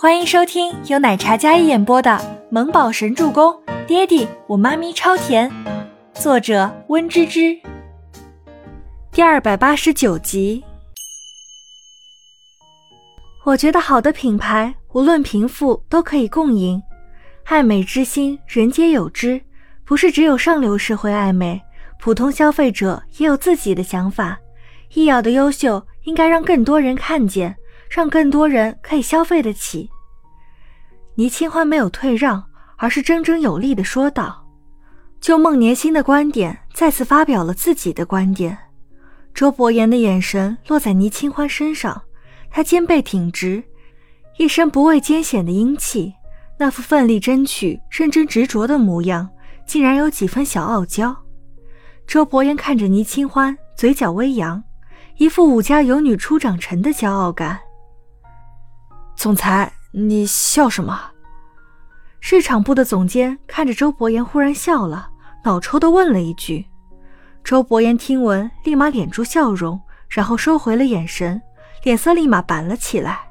欢迎收听由奶茶嘉一演播的《萌宝神助攻》，爹地我妈咪超甜，作者温芝芝。第二百八十九集。我觉得好的品牌，无论贫富都可以共赢。爱美之心，人皆有之，不是只有上流社会爱美，普通消费者也有自己的想法。医药的优秀应该让更多人看见，让更多人可以消费得起。倪清欢没有退让，而是铮铮有力地说道：“就孟年星的观点，再次发表了自己的观点。”周伯言的眼神落在倪清欢身上，他肩背挺直，一身不畏艰险的英气，那副奋力争取、认真执着的模样，竟然有几分小傲娇。周伯言看着倪清欢，嘴角微扬。一副武家有女初长成的骄傲感。总裁，你笑什么？市场部的总监看着周伯言，忽然笑了，脑抽的问了一句。周伯言听闻，立马敛住笑容，然后收回了眼神，脸色立马板了起来，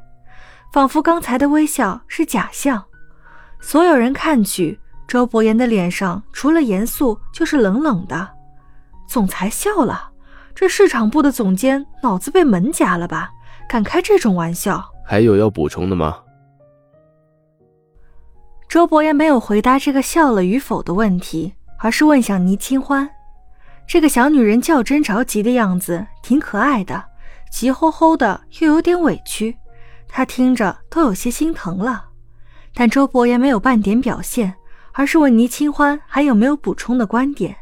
仿佛刚才的微笑是假象。所有人看去，周伯言的脸上除了严肃就是冷冷的。总裁笑了。这市场部的总监脑子被门夹了吧？敢开这种玩笑？还有要补充的吗？周伯言没有回答这个笑了与否的问题，而是问向倪清欢。这个小女人较真着急的样子挺可爱的，急吼吼的又有点委屈，他听着都有些心疼了。但周伯言没有半点表现，而是问倪清欢还有没有补充的观点。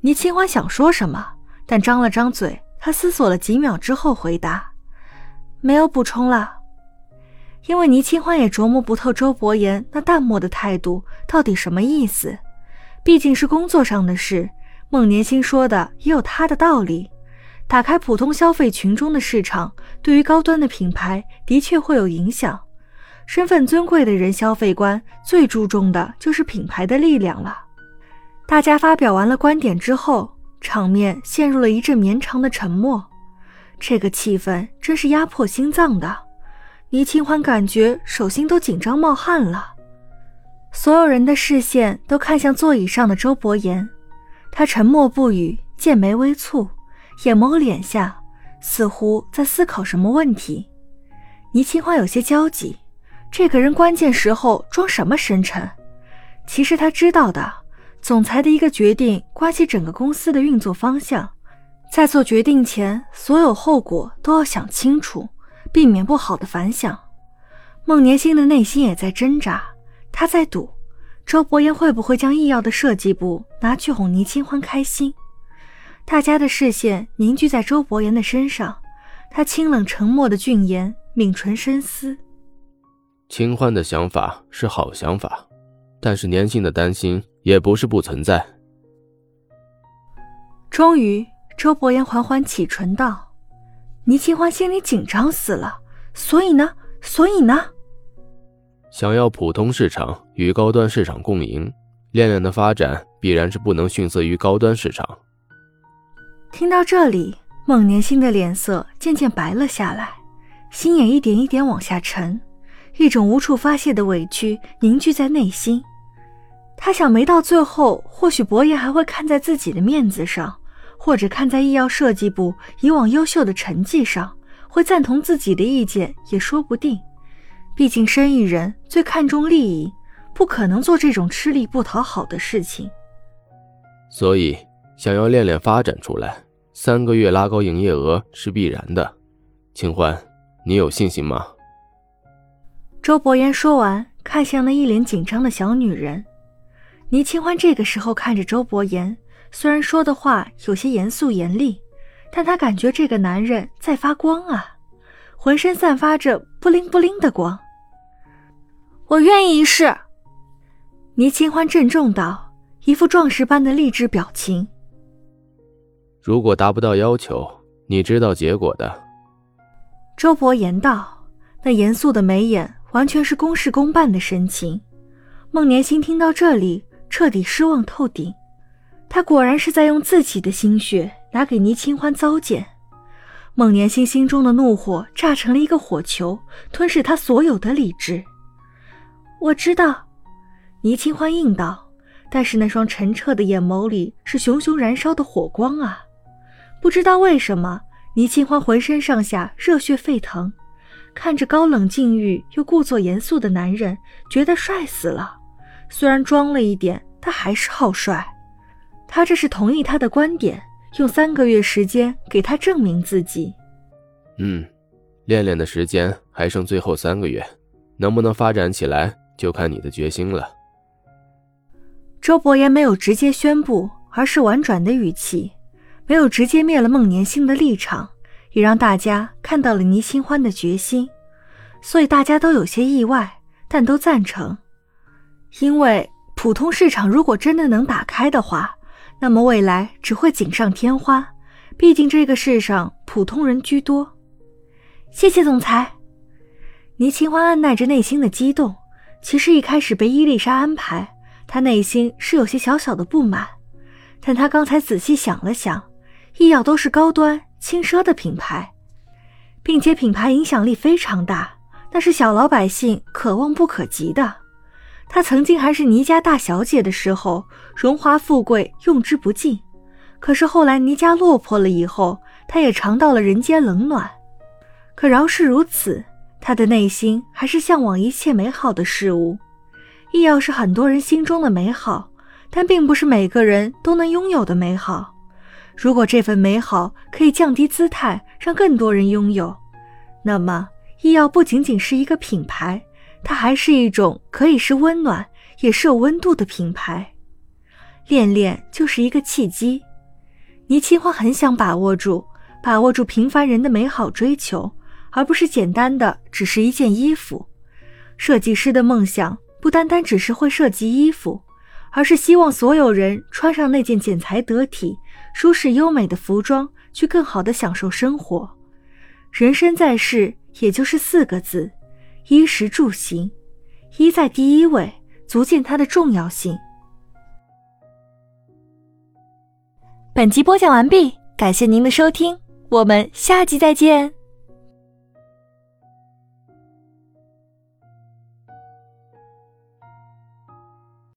倪清欢想说什么？但张了张嘴，他思索了几秒之后回答：“没有补充了。”因为倪清欢也琢磨不透周伯言那淡漠的态度到底什么意思，毕竟是工作上的事。孟年星说的也有他的道理，打开普通消费群中的市场，对于高端的品牌的确会有影响。身份尊贵的人消费观最注重的就是品牌的力量了。大家发表完了观点之后。场面陷入了一阵绵长的沉默，这个气氛真是压迫心脏的。倪清欢感觉手心都紧张冒汗了。所有人的视线都看向座椅上的周伯言，他沉默不语，剑眉微蹙，眼眸敛下，似乎在思考什么问题。倪清欢有些焦急，这个人关键时候装什么深沉？其实他知道的。总裁的一个决定关系整个公司的运作方向，在做决定前，所有后果都要想清楚，避免不好的反响。孟年星的内心也在挣扎，他在赌周伯言会不会将医药的设计部拿去哄倪清欢开心。大家的视线凝聚在周伯言的身上，他清冷沉默的俊颜，抿唇深思。清欢的想法是好想法，但是年轻的担心。也不是不存在。终于，周伯言缓缓启唇道：“倪清欢心里紧张死了。所以呢？所以呢？想要普通市场与高端市场共赢，恋恋的发展必然是不能逊色于高端市场。”听到这里，孟年星的脸色渐渐白了下来，心也一点一点往下沉，一种无处发泄的委屈凝聚在内心。他想，没到最后，或许伯言还会看在自己的面子上，或者看在医药设计部以往优秀的成绩上，会赞同自己的意见，也说不定。毕竟生意人最看重利益，不可能做这种吃力不讨好的事情。所以，想要练练发展出来，三个月拉高营业额是必然的。清欢，你有信心吗？周伯言说完，看向那一脸紧张的小女人。倪清欢这个时候看着周伯言，虽然说的话有些严肃严厉，但他感觉这个男人在发光啊，浑身散发着不灵不灵的光。我愿意一试。倪清欢郑重道，一副壮士般的励志表情。如果达不到要求，你知道结果的。周伯言道，那严肃的眉眼完全是公事公办的神情。孟年星听到这里。彻底失望透顶，他果然是在用自己的心血拿给倪清欢糟践。孟年星心中的怒火炸成了一个火球，吞噬他所有的理智。我知道，倪清欢应道，但是那双澄澈的眼眸里是熊熊燃烧的火光啊！不知道为什么，倪清欢浑身上下热血沸腾，看着高冷禁欲又故作严肃的男人，觉得帅死了。虽然装了一点，他还是好帅。他这是同意他的观点，用三个月时间给他证明自己。嗯，练练的时间还剩最后三个月，能不能发展起来？就看你的决心了。周伯言没有直接宣布，而是婉转的语气，没有直接灭了孟年星的立场，也让大家看到了倪清欢的决心，所以大家都有些意外，但都赞成。因为普通市场如果真的能打开的话，那么未来只会锦上添花。毕竟这个世上普通人居多。谢谢总裁。倪清欢按耐着内心的激动。其实一开始被伊丽莎安排，他内心是有些小小的不满，但他刚才仔细想了想，医药都是高端轻奢的品牌，并且品牌影响力非常大，那是小老百姓可望不可及的。她曾经还是倪家大小姐的时候，荣华富贵用之不尽，可是后来倪家落魄了以后，她也尝到了人间冷暖。可饶是如此。他的内心还是向往一切美好的事物，医药是很多人心中的美好，但并不是每个人都能拥有的美好。如果这份美好可以降低姿态，让更多人拥有，那么医药不仅仅是一个品牌，它还是一种可以是温暖，也是有温度的品牌。恋恋就是一个契机，倪清欢很想把握住，把握住平凡人的美好追求。而不是简单的只是一件衣服。设计师的梦想不单单只是会设计衣服，而是希望所有人穿上那件剪裁得体、舒适优美的服装，去更好的享受生活。人生在世，也就是四个字：衣食住行。衣在第一位，足见它的重要性。本集播讲完毕，感谢您的收听，我们下集再见。